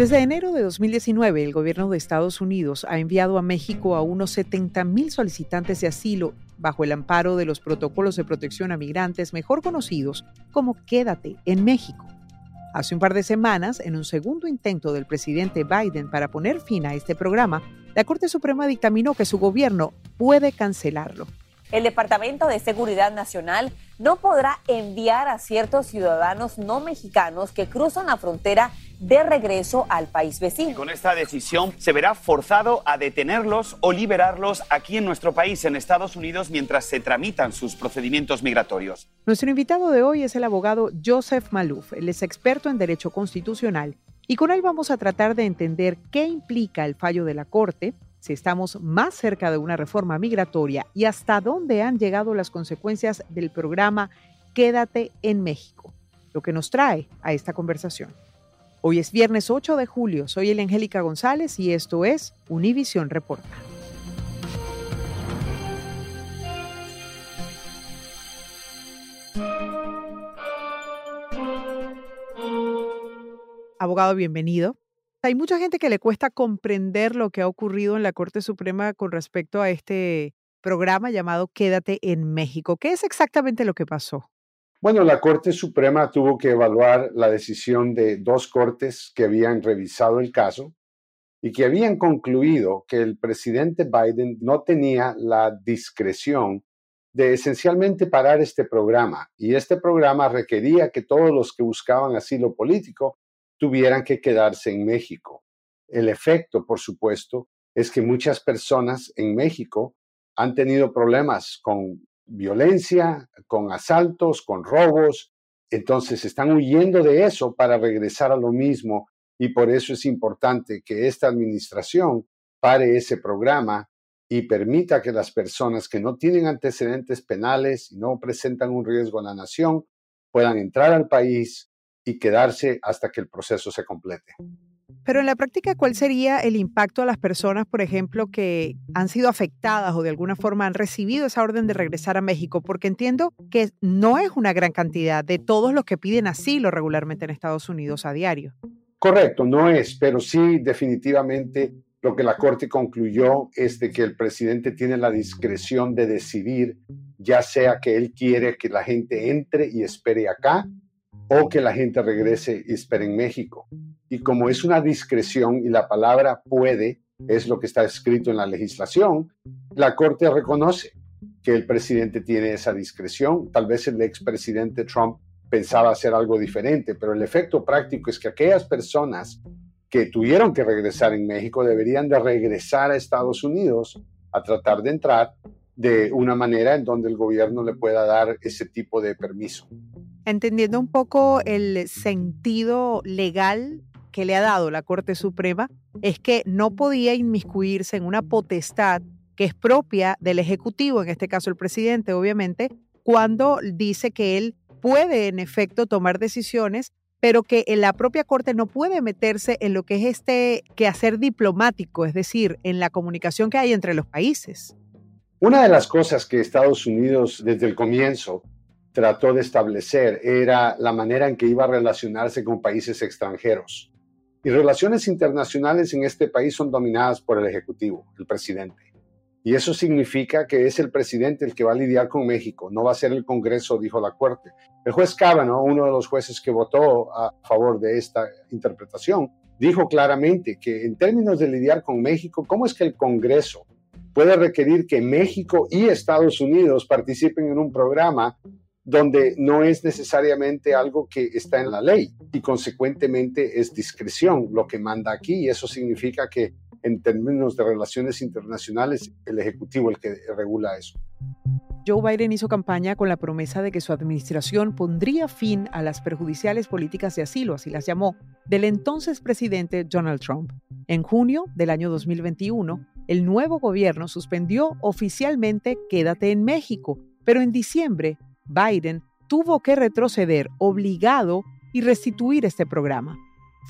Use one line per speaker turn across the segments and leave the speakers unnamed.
Desde enero de 2019, el gobierno de Estados Unidos ha enviado a México a unos 70.000 solicitantes de asilo bajo el amparo de los protocolos de protección a migrantes mejor conocidos como Quédate en México. Hace un par de semanas, en un segundo intento del presidente Biden para poner fin a este programa, la Corte Suprema dictaminó que su gobierno puede cancelarlo.
El Departamento de Seguridad Nacional no podrá enviar a ciertos ciudadanos no mexicanos que cruzan la frontera de regreso al país vecino.
Con esta decisión se verá forzado a detenerlos o liberarlos aquí en nuestro país, en Estados Unidos, mientras se tramitan sus procedimientos migratorios.
Nuestro invitado de hoy es el abogado Joseph Malouf. Él es experto en derecho constitucional y con él vamos a tratar de entender qué implica el fallo de la Corte, si estamos más cerca de una reforma migratoria y hasta dónde han llegado las consecuencias del programa Quédate en México, lo que nos trae a esta conversación. Hoy es viernes 8 de julio, soy el Angélica González y esto es Univisión Reporta. Abogado, bienvenido. Hay mucha gente que le cuesta comprender lo que ha ocurrido en la Corte Suprema con respecto a este programa llamado Quédate en México. ¿Qué es exactamente lo que pasó?
Bueno, la Corte Suprema tuvo que evaluar la decisión de dos cortes que habían revisado el caso y que habían concluido que el presidente Biden no tenía la discreción de esencialmente parar este programa. Y este programa requería que todos los que buscaban asilo político tuvieran que quedarse en México. El efecto, por supuesto, es que muchas personas en México han tenido problemas con violencia, con asaltos, con robos. Entonces están huyendo de eso para regresar a lo mismo y por eso es importante que esta administración pare ese programa y permita que las personas que no tienen antecedentes penales y no presentan un riesgo a la nación puedan entrar al país y quedarse hasta que el proceso se complete.
Pero en la práctica, ¿cuál sería el impacto a las personas, por ejemplo, que han sido afectadas o de alguna forma han recibido esa orden de regresar a México? Porque entiendo que no es una gran cantidad de todos los que piden asilo regularmente en Estados Unidos a diario.
Correcto, no es, pero sí definitivamente lo que la Corte concluyó es de que el presidente tiene la discreción de decidir, ya sea que él quiere que la gente entre y espere acá o que la gente regrese y espere en México. Y como es una discreción y la palabra puede es lo que está escrito en la legislación, la Corte reconoce que el presidente tiene esa discreción. Tal vez el expresidente Trump pensaba hacer algo diferente, pero el efecto práctico es que aquellas personas que tuvieron que regresar en México deberían de regresar a Estados Unidos a tratar de entrar de una manera en donde el gobierno le pueda dar ese tipo de permiso.
Entendiendo un poco el sentido legal que le ha dado la Corte Suprema, es que no podía inmiscuirse en una potestad que es propia del Ejecutivo, en este caso el presidente, obviamente, cuando dice que él puede en efecto tomar decisiones, pero que en la propia Corte no puede meterse en lo que es este quehacer diplomático, es decir, en la comunicación que hay entre los países.
Una de las cosas que Estados Unidos desde el comienzo trató de establecer era la manera en que iba a relacionarse con países extranjeros. Y relaciones internacionales en este país son dominadas por el Ejecutivo, el presidente. Y eso significa que es el presidente el que va a lidiar con México, no va a ser el Congreso, dijo la Corte. El juez Kavanaugh, uno de los jueces que votó a favor de esta interpretación, dijo claramente que en términos de lidiar con México, ¿cómo es que el Congreso puede requerir que México y Estados Unidos participen en un programa donde no es necesariamente algo que está en la ley y consecuentemente es discreción lo que manda aquí y eso significa que en términos de relaciones internacionales el Ejecutivo el que regula eso.
Joe Biden hizo campaña con la promesa de que su administración pondría fin a las perjudiciales políticas de asilo, así las llamó, del entonces presidente Donald Trump. En junio del año 2021, el nuevo gobierno suspendió oficialmente Quédate en México, pero en diciembre Biden tuvo que retroceder obligado y restituir este programa.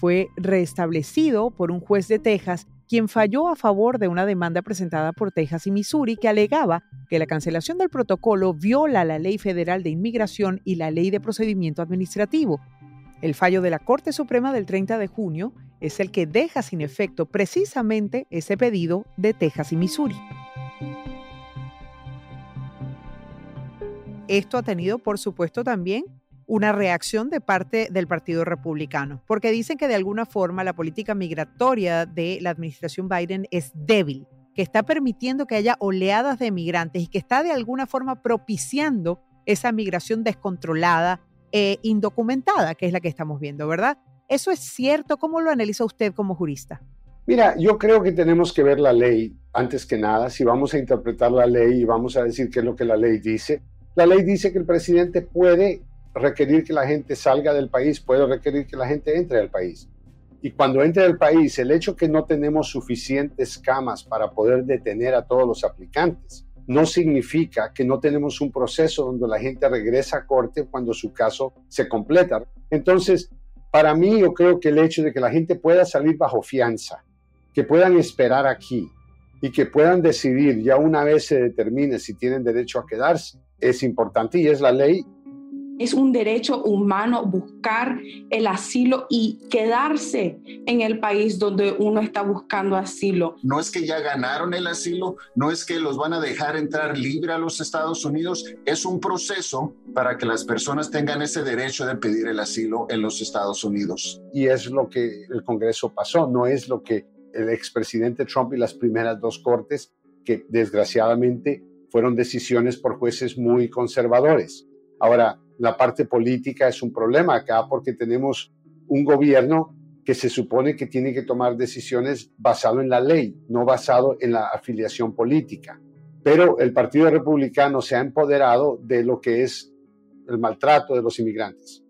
Fue restablecido por un juez de Texas quien falló a favor de una demanda presentada por Texas y Missouri que alegaba que la cancelación del protocolo viola la ley federal de inmigración y la ley de procedimiento administrativo. El fallo de la Corte Suprema del 30 de junio es el que deja sin efecto precisamente ese pedido de Texas y Missouri. Esto ha tenido, por supuesto, también una reacción de parte del Partido Republicano, porque dicen que de alguna forma la política migratoria de la administración Biden es débil, que está permitiendo que haya oleadas de migrantes y que está de alguna forma propiciando esa migración descontrolada e indocumentada, que es la que estamos viendo, ¿verdad? ¿Eso es cierto? ¿Cómo lo analiza usted como jurista?
Mira, yo creo que tenemos que ver la ley antes que nada. Si vamos a interpretar la ley y vamos a decir qué es lo que la ley dice, la ley dice que el presidente puede requerir que la gente salga del país, puede requerir que la gente entre al país. Y cuando entre al país, el hecho que no tenemos suficientes camas para poder detener a todos los aplicantes, no significa que no tenemos un proceso donde la gente regresa a corte cuando su caso se completa. Entonces, para mí yo creo que el hecho de que la gente pueda salir bajo fianza, que puedan esperar aquí y que puedan decidir ya una vez se determine si tienen derecho a quedarse, es importante y es la ley
es un derecho humano buscar el asilo y quedarse en el país donde uno está buscando asilo.
No es que ya ganaron el asilo, no es que los van a dejar entrar libre a los Estados Unidos, es un proceso para que las personas tengan ese derecho de pedir el asilo en los Estados Unidos.
Y es lo que el Congreso pasó, no es lo que el expresidente Trump y las primeras dos cortes, que desgraciadamente fueron decisiones por jueces muy conservadores. Ahora, la parte política es un problema acá porque tenemos un gobierno que se supone que tiene que tomar decisiones basado en la ley, no basado en la afiliación política. Pero el Partido Republicano se ha empoderado de lo que es el maltrato de los inmigrantes.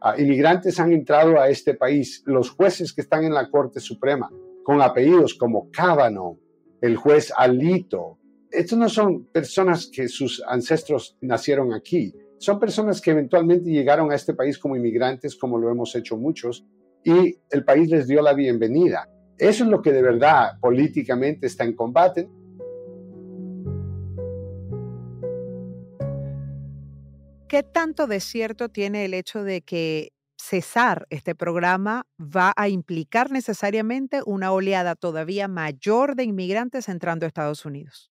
Ah, inmigrantes han entrado a este país, los jueces que están en la Corte Suprema, con apellidos como Cábano, el juez Alito. Estos no son personas que sus ancestros nacieron aquí, son personas que eventualmente llegaron a este país como inmigrantes, como lo hemos hecho muchos, y el país les dio la bienvenida. Eso es lo que de verdad políticamente está en combate.
¿Qué tanto de cierto tiene el hecho de que cesar este programa va a implicar necesariamente una oleada todavía mayor de inmigrantes entrando a Estados Unidos?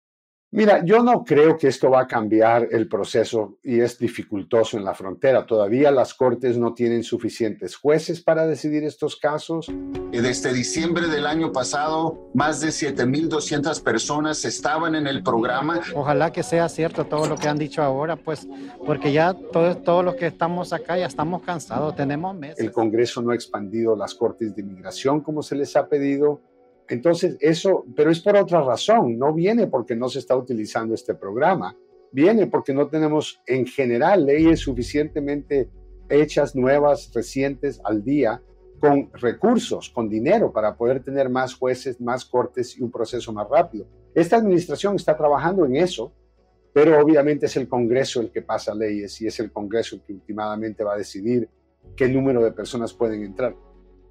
Mira, yo no creo que esto va a cambiar el proceso y es dificultoso en la frontera. Todavía las cortes no tienen suficientes jueces para decidir estos casos.
Desde diciembre del año pasado, más de 7.200 personas estaban en el programa.
Ojalá que sea cierto todo lo que han dicho ahora, pues, porque ya todos, todos los que estamos acá ya estamos cansados, tenemos meses.
El Congreso no ha expandido las cortes de inmigración como se les ha pedido entonces, eso, pero es por otra razón, no viene porque no se está utilizando este programa, viene porque no tenemos en general leyes suficientemente hechas, nuevas, recientes al día, con recursos, con dinero para poder tener más jueces, más cortes y un proceso más rápido. Esta administración está trabajando en eso, pero obviamente es el Congreso el que pasa leyes y es el Congreso el que últimamente va a decidir qué número de personas pueden entrar.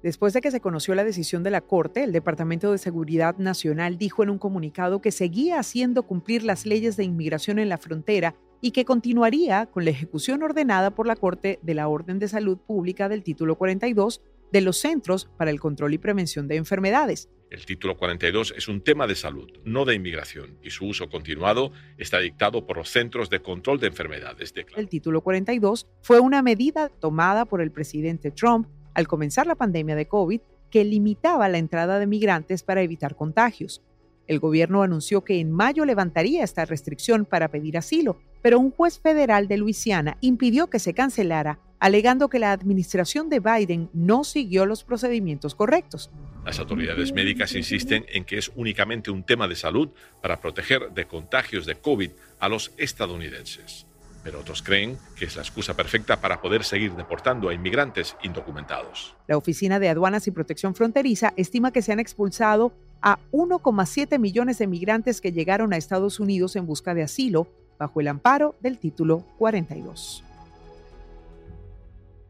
Después de que se conoció la decisión de la Corte, el Departamento de Seguridad Nacional dijo en un comunicado que seguía haciendo cumplir las leyes de inmigración en la frontera y que continuaría con la ejecución ordenada por la Corte de la Orden de Salud Pública del Título 42 de los Centros para el Control y Prevención de Enfermedades.
El título 42 es un tema de salud, no de inmigración, y su uso continuado está dictado por los Centros de Control de Enfermedades.
El título 42 fue una medida tomada por el presidente Trump al comenzar la pandemia de COVID que limitaba la entrada de migrantes para evitar contagios. El gobierno anunció que en mayo levantaría esta restricción para pedir asilo, pero un juez federal de Luisiana impidió que se cancelara, alegando que la administración de Biden no siguió los procedimientos correctos.
Las autoridades médicas insisten en que es únicamente un tema de salud para proteger de contagios de COVID a los estadounidenses pero otros creen que es la excusa perfecta para poder seguir deportando a inmigrantes indocumentados.
La Oficina de Aduanas y Protección Fronteriza estima que se han expulsado a 1,7 millones de migrantes que llegaron a Estados Unidos en busca de asilo bajo el amparo del título 42.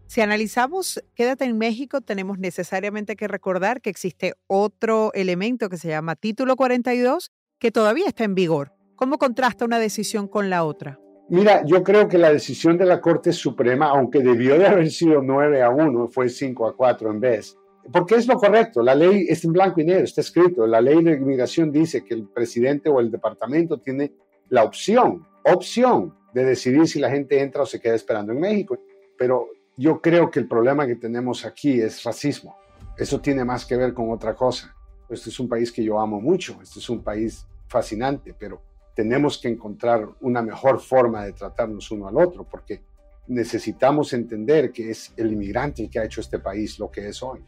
Si analizamos Quédate en México, tenemos necesariamente que recordar que existe otro elemento que se llama título 42 que todavía está en vigor. ¿Cómo contrasta una decisión con la otra?
Mira, yo creo que la decisión de la Corte Suprema, aunque debió de haber sido 9 a 1, fue 5 a 4 en vez. Porque es lo correcto, la ley es en blanco y negro, está escrito. La ley de inmigración dice que el presidente o el departamento tiene la opción, opción de decidir si la gente entra o se queda esperando en México. Pero yo creo que el problema que tenemos aquí es racismo. Eso tiene más que ver con otra cosa. Este es un país que yo amo mucho, este es un país fascinante, pero tenemos que encontrar una mejor forma de tratarnos uno al otro, porque necesitamos entender que es el inmigrante el que ha hecho este país lo que es hoy.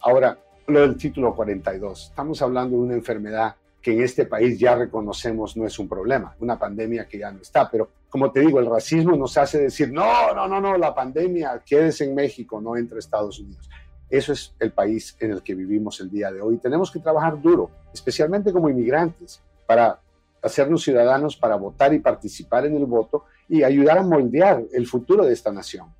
Ahora, lo del título 42. Estamos hablando de una enfermedad que en este país ya reconocemos no es un problema, una pandemia que ya no está, pero como te digo, el racismo nos hace decir, no, no, no, no, la pandemia, quédese en México, no entre Estados Unidos. Eso es el país en el que vivimos el día de hoy. Tenemos que trabajar duro, especialmente como inmigrantes, para hacernos ciudadanos, para votar y participar en el voto y ayudar a moldear el futuro de esta nación.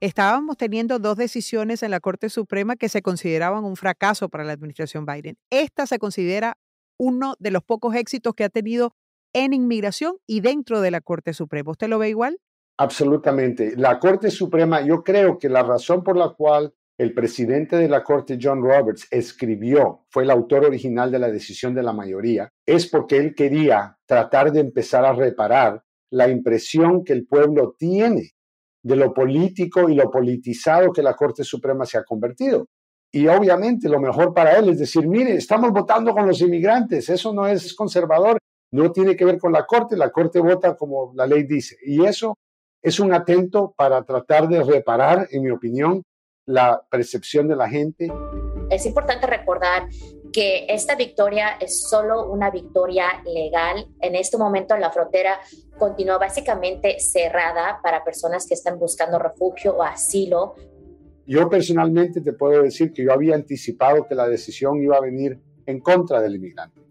Estábamos teniendo dos decisiones en la Corte Suprema que se consideraban un fracaso para la administración Biden. Esta se considera uno de los pocos éxitos que ha tenido en inmigración y dentro de la Corte Suprema. ¿Usted lo ve igual?
Absolutamente. La Corte Suprema, yo creo que la razón por la cual el presidente de la Corte, John Roberts, escribió, fue el autor original de la decisión de la mayoría, es porque él quería tratar de empezar a reparar la impresión que el pueblo tiene de lo político y lo politizado que la Corte Suprema se ha convertido. Y obviamente lo mejor para él es decir, mire, estamos votando con los inmigrantes, eso no es conservador, no tiene que ver con la Corte, la Corte vota como la ley dice. Y eso es un atento para tratar de reparar, en mi opinión, la percepción de la gente.
Es importante recordar que esta victoria es solo una victoria legal. En este momento la frontera continúa básicamente cerrada para personas que están buscando refugio o asilo.
Yo personalmente te puedo decir que yo había anticipado que la decisión iba a venir en contra del inmigrante,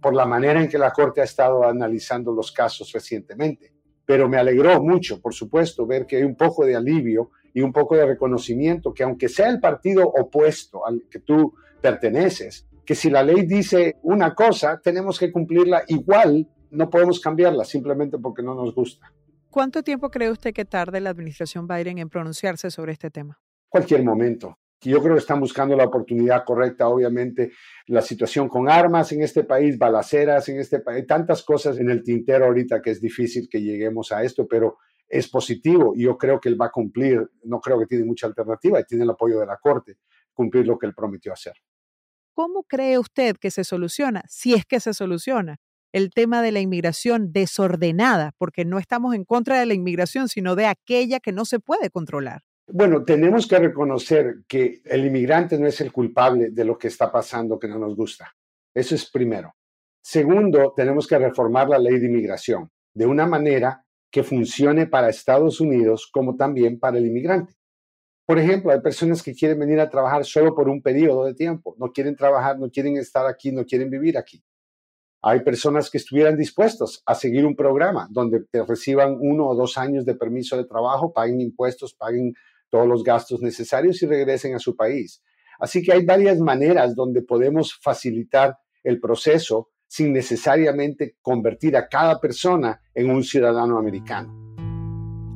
por la manera en que la Corte ha estado analizando los casos recientemente. Pero me alegró mucho, por supuesto, ver que hay un poco de alivio y un poco de reconocimiento que aunque sea el partido opuesto al que tú perteneces, que si la ley dice una cosa, tenemos que cumplirla igual, no podemos cambiarla simplemente porque no nos gusta.
¿Cuánto tiempo cree usted que tarde la administración Biden en pronunciarse sobre este tema?
Cualquier momento. Yo creo que están buscando la oportunidad correcta, obviamente, la situación con armas en este país, balaceras en este país, tantas cosas en el tintero ahorita que es difícil que lleguemos a esto, pero es positivo y yo creo que él va a cumplir, no creo que tiene mucha alternativa y tiene el apoyo de la Corte, cumplir lo que él prometió hacer.
¿Cómo cree usted que se soluciona, si es que se soluciona, el tema de la inmigración desordenada? Porque no estamos en contra de la inmigración, sino de aquella que no se puede controlar.
Bueno, tenemos que reconocer que el inmigrante no es el culpable de lo que está pasando que no nos gusta. Eso es primero. Segundo, tenemos que reformar la ley de inmigración de una manera que funcione para Estados Unidos como también para el inmigrante. Por ejemplo, hay personas que quieren venir a trabajar solo por un periodo de tiempo, no quieren trabajar, no quieren estar aquí, no quieren vivir aquí. Hay personas que estuvieran dispuestos a seguir un programa donde te reciban uno o dos años de permiso de trabajo, paguen impuestos, paguen todos los gastos necesarios y regresen a su país. Así que hay varias maneras donde podemos facilitar el proceso sin necesariamente convertir a cada persona en un ciudadano americano.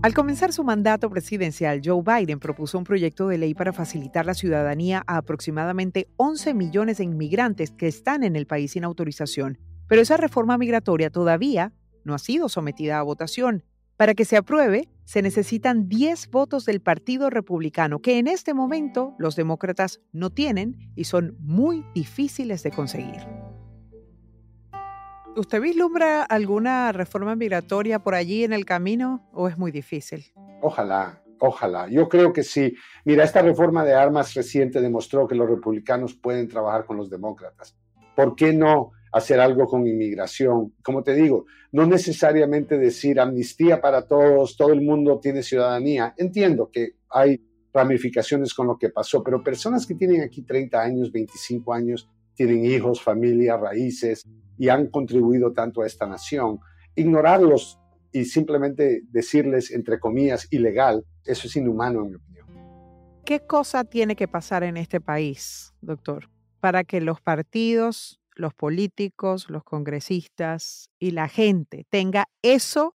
Al comenzar su mandato presidencial, Joe Biden propuso un proyecto de ley para facilitar la ciudadanía a aproximadamente 11 millones de inmigrantes que están en el país sin autorización. Pero esa reforma migratoria todavía no ha sido sometida a votación. Para que se apruebe, se necesitan 10 votos del Partido Republicano, que en este momento los demócratas no tienen y son muy difíciles de conseguir. ¿Usted vislumbra alguna reforma migratoria por allí en el camino o es muy difícil?
Ojalá, ojalá. Yo creo que sí. Mira, esta reforma de armas reciente demostró que los republicanos pueden trabajar con los demócratas. ¿Por qué no hacer algo con inmigración? Como te digo, no necesariamente decir amnistía para todos, todo el mundo tiene ciudadanía. Entiendo que hay ramificaciones con lo que pasó, pero personas que tienen aquí 30 años, 25 años, tienen hijos, familia, raíces y han contribuido tanto a esta nación, ignorarlos y simplemente decirles, entre comillas, ilegal, eso es inhumano en mi opinión.
¿Qué cosa tiene que pasar en este país, doctor, para que los partidos, los políticos, los congresistas y la gente tenga eso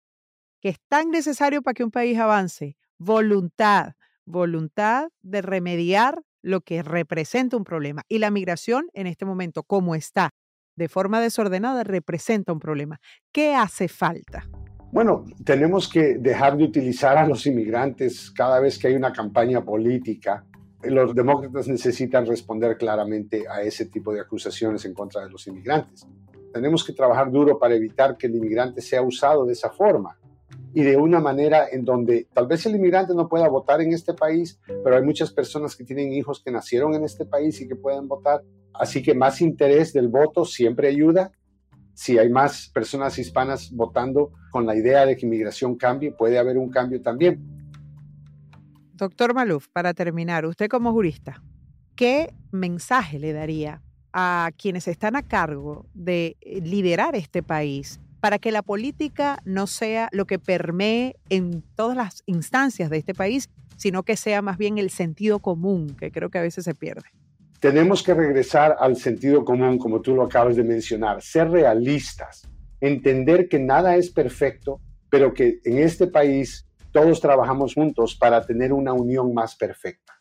que es tan necesario para que un país avance? Voluntad, voluntad de remediar lo que representa un problema. Y la migración en este momento, como está, de forma desordenada, representa un problema. ¿Qué hace falta?
Bueno, tenemos que dejar de utilizar a los inmigrantes cada vez que hay una campaña política. Los demócratas necesitan responder claramente a ese tipo de acusaciones en contra de los inmigrantes. Tenemos que trabajar duro para evitar que el inmigrante sea usado de esa forma y de una manera en donde tal vez el inmigrante no pueda votar en este país, pero hay muchas personas que tienen hijos que nacieron en este país y que pueden votar. Así que más interés del voto siempre ayuda si hay más personas hispanas votando con la idea de que inmigración cambie, puede haber un cambio también.
Doctor Maluf, para terminar, usted como jurista, ¿qué mensaje le daría a quienes están a cargo de liderar este país para que la política no sea lo que permee en todas las instancias de este país, sino que sea más bien el sentido común, que creo que a veces se pierde?
Tenemos que regresar al sentido común, como tú lo acabas de mencionar, ser realistas, entender que nada es perfecto, pero que en este país todos trabajamos juntos para tener una unión más perfecta.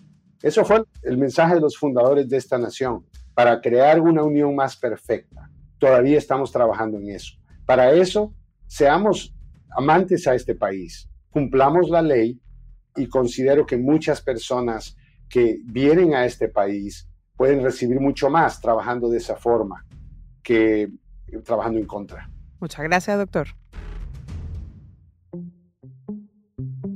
Eso fue el mensaje de los fundadores de esta nación, para crear una unión más perfecta. Todavía estamos trabajando en eso. Para eso, seamos amantes a este país, cumplamos la ley y considero que muchas personas que vienen a este país pueden recibir mucho más trabajando de esa forma que trabajando en contra.
Muchas gracias, doctor.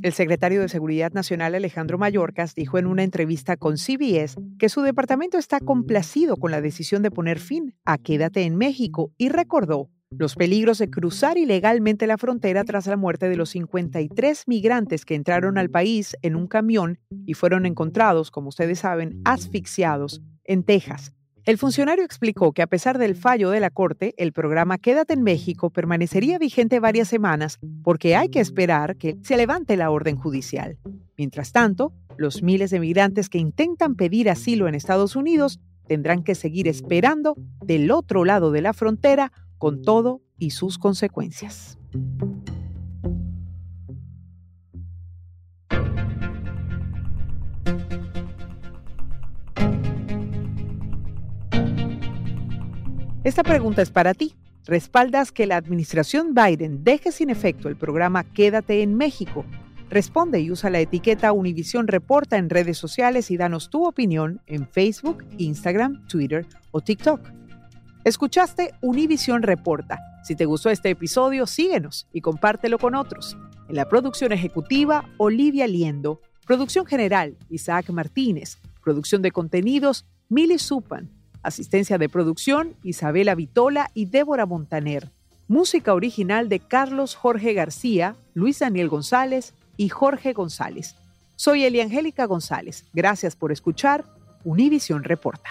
El secretario de Seguridad Nacional Alejandro Mayorkas dijo en una entrevista con CBS que su departamento está complacido con la decisión de poner fin a Quédate en México y recordó los peligros de cruzar ilegalmente la frontera tras la muerte de los 53 migrantes que entraron al país en un camión y fueron encontrados, como ustedes saben, asfixiados en Texas. El funcionario explicó que a pesar del fallo de la Corte, el programa Quédate en México permanecería vigente varias semanas porque hay que esperar que se levante la orden judicial. Mientras tanto, los miles de migrantes que intentan pedir asilo en Estados Unidos tendrán que seguir esperando del otro lado de la frontera con todo y sus consecuencias. Esta pregunta es para ti. ¿Respaldas que la administración Biden deje sin efecto el programa Quédate en México? Responde y usa la etiqueta Univisión Reporta en redes sociales y danos tu opinión en Facebook, Instagram, Twitter o TikTok. Escuchaste Univisión Reporta. Si te gustó este episodio, síguenos y compártelo con otros. En la producción ejecutiva, Olivia Liendo. Producción general, Isaac Martínez. Producción de contenidos, Mili Supan. Asistencia de producción, Isabela Vitola y Débora Montaner. Música original de Carlos Jorge García, Luis Daniel González y Jorge González. Soy Eliangélica González. Gracias por escuchar Univisión Reporta.